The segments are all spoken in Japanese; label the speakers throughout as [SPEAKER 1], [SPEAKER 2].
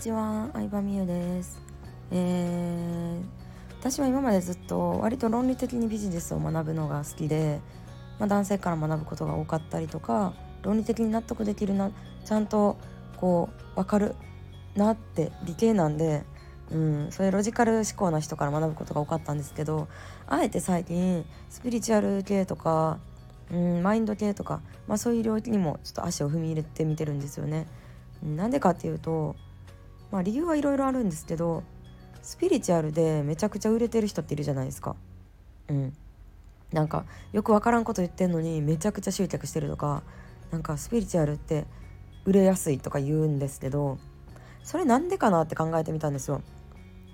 [SPEAKER 1] ちは、相葉美優です。えー、私は今までずっと割と論理的にビジネスを学ぶのが好きで、まあ、男性から学ぶことが多かったりとか論理的に納得できるなちゃんとこう分かるなって理系なんで、うん、そういうロジカル思考な人から学ぶことが多かったんですけどあえて最近スピリチュアル系とか、うん、マインド系とか、まあ、そういう領域にもちょっと足を踏み入れてみてるんですよね。なんでかっていうとまあ理由はいろいろあるんですけどスピリチュアルでめちゃくちゃ売れてる人っているじゃないですか。うん、なんかよく分からんこと言ってんのにめちゃくちゃ集客してるとかなんかスピリチュアルって売れやすいとか言うんですけどそれなんでかなって考えてみたんですよ。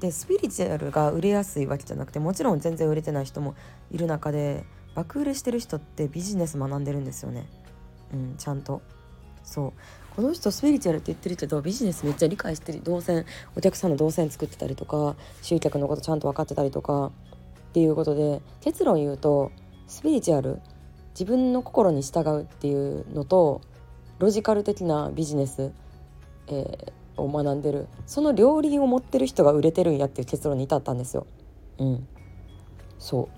[SPEAKER 1] でスピリチュアルが売れやすいわけじゃなくてもちろん全然売れてない人もいる中で爆売れしてる人ってビジネス学んでるんですよね。うん、ちゃんとそう。この人スピリチュアルって言ってるけどビジネスめっちゃ理解してる。動線お客さんの動線作ってたりとか集客のことちゃんと分かってたりとかっていうことで結論言うとスピリチュアル自分の心に従うっていうのとロジカル的なビジネス、えー、を学んでる。その両輪を持ってる人が売れてるんやっていう結論に至ったんですよ。うん、そ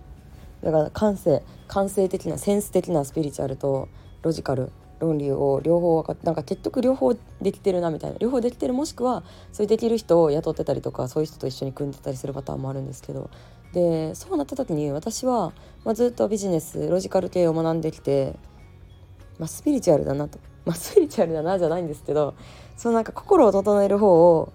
[SPEAKER 1] う。だから感性感性的なセンス的なスピリチュアルとロジカル論理を両方かなんか結局両方できてるなみたいな両方できてるもしくはそういうできる人を雇ってたりとかそういう人と一緒に組んでたりするパターンもあるんですけどでそうなった時に私は、まあ、ずっとビジネスロジカル系を学んできて、まあ、スピリチュアルだなと、まあ、スピリチュアルだなじゃないんですけどそのなんか心を整える方を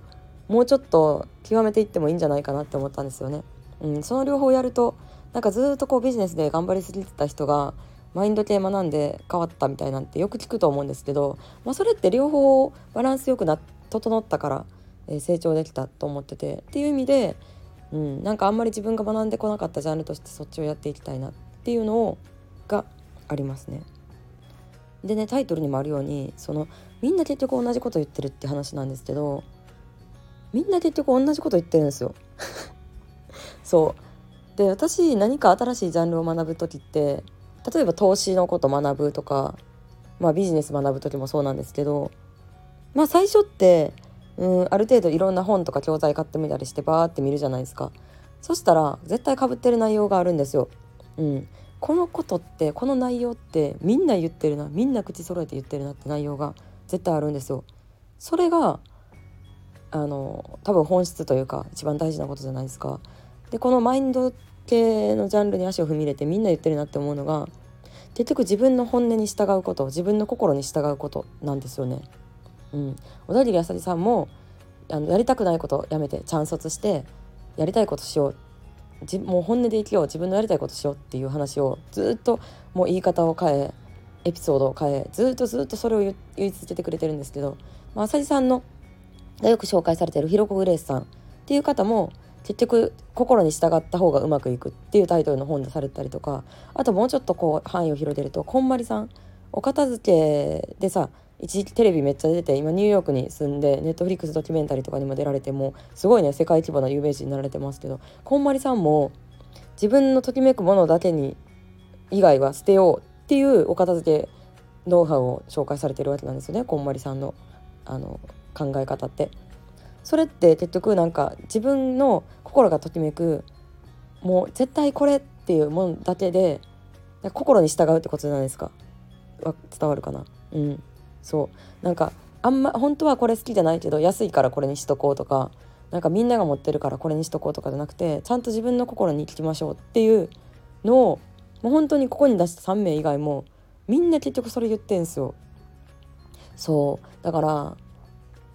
[SPEAKER 1] もうちょっと極めていってもいいんじゃないかなって思ったんですよね。うん、その両方やるとなんかずっとこうビジネスで頑張りすぎてた人がマインド系学んで変わったみたいなんてよく聞くと思うんですけど、まあ、それって両方バランスよくな整ったから、え、成長できたと思っててっていう意味で、うん、なんかあんまり自分が学んでこなかったジャンルとしてそっちをやっていきたいなっていうのをがありますね。でねタイトルにもあるようにそのみんな結局同じこと言ってるって話なんですけどみんな結局同じこと言ってるんですよ。そうで私何か新しいジャンルを学ぶ時って例えば投資のこと学ぶとか、まあ、ビジネス学ぶ時もそうなんですけどまあ最初ってうんある程度いろんな本とか教材買ってみたりしてバーって見るじゃないですかそしたら絶対かぶってる内容があるんですよ。うん、このことってこの内容ってみんな言ってるなみんな口揃えて言ってるなって内容が絶対あるんですよ。それがあの多分本質というか一番大事なことじゃないですか。でこのマインド系のジャンルに足を踏み入れてみんな言ってるなって思うのが結局自分の本音に従うこと自分の心に従うことなんですよね。うん、小田切あさりさんもあのやりたくないことやめてチャン卒してやりたいことしようもう本音で生きよう自分のやりたいことしようっていう話をずっともう言い方を変えエピソードを変えずっとずっとそれを言い続けてくれてるんですけど、まあさりさんのがよく紹介されてるひろこグレースさんっていう方も結局心に従った方がうまくいくっていうタイトルの本出されたりとかあともうちょっとこう範囲を広げるとこんまりさんお片付けでさ一時期テレビめっちゃ出て今ニューヨークに住んでネットフリックスドキュメンタリーとかにも出られてもすごいね世界規模な有名人になられてますけどこんまりさんも自分のときめくものだけに以外は捨てようっていうお片付けノウハウを紹介されてるわけなんですよねこんまりさんのあの考え方って。それって結局なんか自分の心がときめくもう絶対これっていうもんだけで心に従うってことじゃないですか。伝わるかな？うん。そう。なんかあんま本当はこれ好きじゃないけど安いからこれにしとこうとかなんかみんなが持ってるからこれにしとこうとかじゃなくてちゃんと自分の心に聞きましょうっていうのをもう本当にここに出した3名以外もみんな結局それ言ってんすよ。そう。だから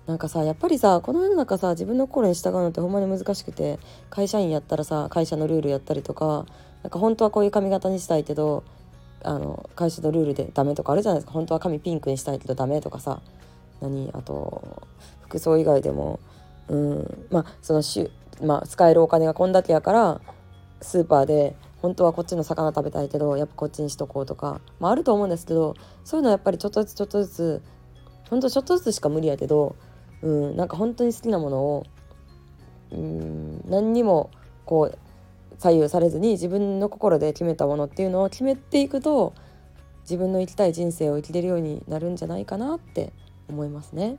[SPEAKER 1] なんかさやっぱりさこの世の中さ自分の心に従うのってほんまに難しくて会社員やったらさ会社のルールやったりとかなんか本当はこういう髪型にしたいけどあの会社のルールでダメとかあるじゃないですか。本当は髪ピンクにしたいけどダメとかさ何？あと服装以外でもうんまあそのしゅ、まあ、使えるお金がこんだけやからスーパーで本当はこっちの魚食べたいけどやっぱこっちにしとこうとか、まあ、あると思うんですけどそういうのはやっぱりちょっとずつちょっとずつ本当ちょっとずつしか無理やけどうん、なんか本当に好きなものを、うん、何にもこう左右されずに自分の心で決めたものっていうのを決めていくと自分の生きたい人生を生きれるようになるんじゃないかなって思いますね。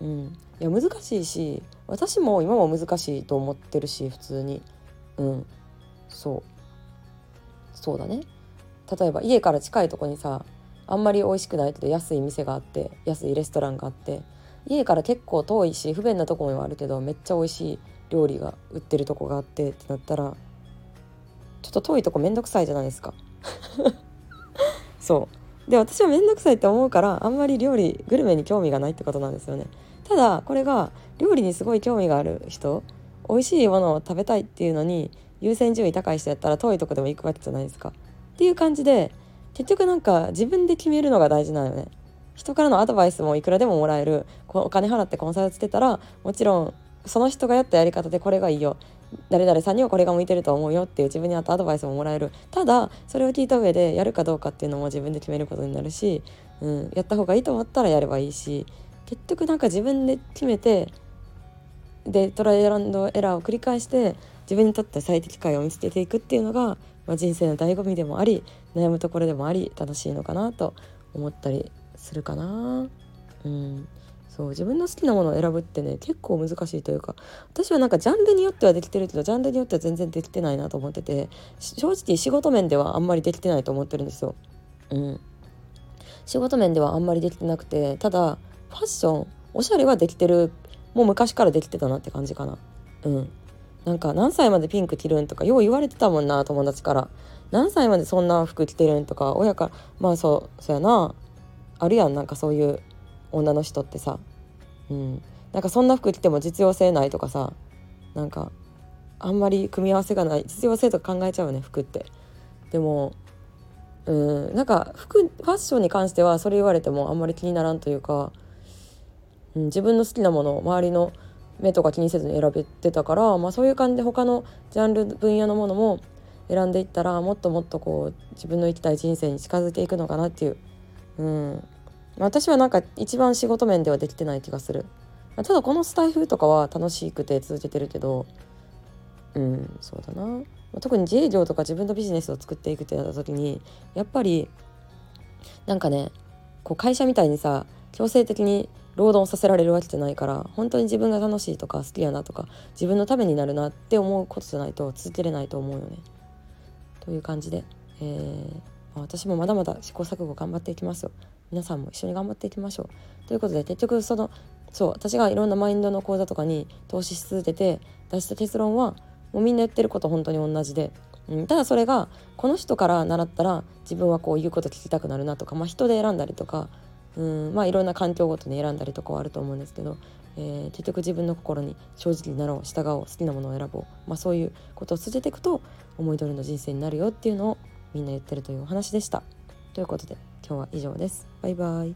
[SPEAKER 1] うん、いや難しいし私も今も難しいと思ってるし普通に。うん。そう。そうだね。例えば家から近いとこにさあんまり美味しくないけど安い店があって安いレストランがあって家から結構遠いし不便なとこもあるけどめっちゃ美味しい料理が売ってるとこがあってってなったらちょっと遠いとこめんどくさいじゃないですか。そう。で私はめんどくさいって思うからあんまり料理グルメに興味がないってことなんですよね。ただこれが料理にすごい興味がある人美味しいものを食べたいっていうのに優先順位高い人やったら遠いとこでも行くわけじゃないですか。っていう感じで結局なんか自分で決めるのが大事なのよね。人からのアドバイスもいくらでももらえる。お金払ってコンサルつけたらもちろんその人がやったやり方でこれがいいよ。誰々さんにはこれが向いてると思うよっていう自分に合ったアドバイスももらえる。ただそれを聞いた上でやるかどうかっていうのも自分で決めることになるし、うん、やった方がいいと思ったらやればいいし結局なんか自分で決めてでトライアンドエラーを繰り返して自分にとって最適解を見つけていくっていうのが、まあ、人生の醍醐味でもあり悩むところでもあり楽しいのかなと思ったりするかな。うんそう自分の好きなものを選ぶってね結構難しいというか私はなんかジャンルによってはできてるけどジャンルによっては全然できてないなと思ってて正直仕事面ではあんまりできてないと思ってるんですよ。うん、仕事面ではあんまりできてなくてただファッションおしゃれはできてるもう昔からできてたなって感じかな。うんなんか何歳までピンク着るんとかよう言われてたもんな友達から何歳までそんな服着てるんとか親からまあそうそうやなあるやんなんかそういう女の人ってさ。うん。なんかそんな服着ても実用性ないとかさ。なんかあんまり組み合わせがない。実用性とか考えちゃうよね服って。でもうん。なんか服ファッションに関してはそれ言われてもあんまり気にならんというか、うん、自分の好きなものを周りの目とか気にせずに選べてたから、まあ、そういう感じで他のジャンル分野のものも選んでいったらもっともっとこう自分の生きたい人生に近づいていくのかなっていう、うん、私はなんか一番仕事面ではできてない気がする。ただこのスタイフとかは楽しくて続けてるけどうんそうだな。特に自営業とか自分のビジネスを作っていくってなった時にやっぱりなんかねこう会社みたいにさ強制的に労働させられるわけじゃないから本当に自分が楽しいとか好きやなとか自分のためになるなって思うことじゃないと続けれないと思うよね。という感じで、えー、私もまだまだ試行錯誤頑張っていきますよ。皆さんも一緒に頑張っていきましょう。ということで結局そのそう私がいろんなマインドの講座とかに投資し続けて出した結論はもうみんな言ってること本当に同じで、うん、ただそれがこの人から習ったら自分はこういうこと聞きたくなるなとか、まあ、人で選んだりとかうんまあいろんな環境ごとに選んだりとかはあると思うんですけど、えー、結局自分の心に正直になろう従おう好きなものを選ぼう、まあ、そういうことを続けていくと思い通りの人生になるよっていうのをみんな言ってるというお話でした。ということで今日は以上です。バイバイ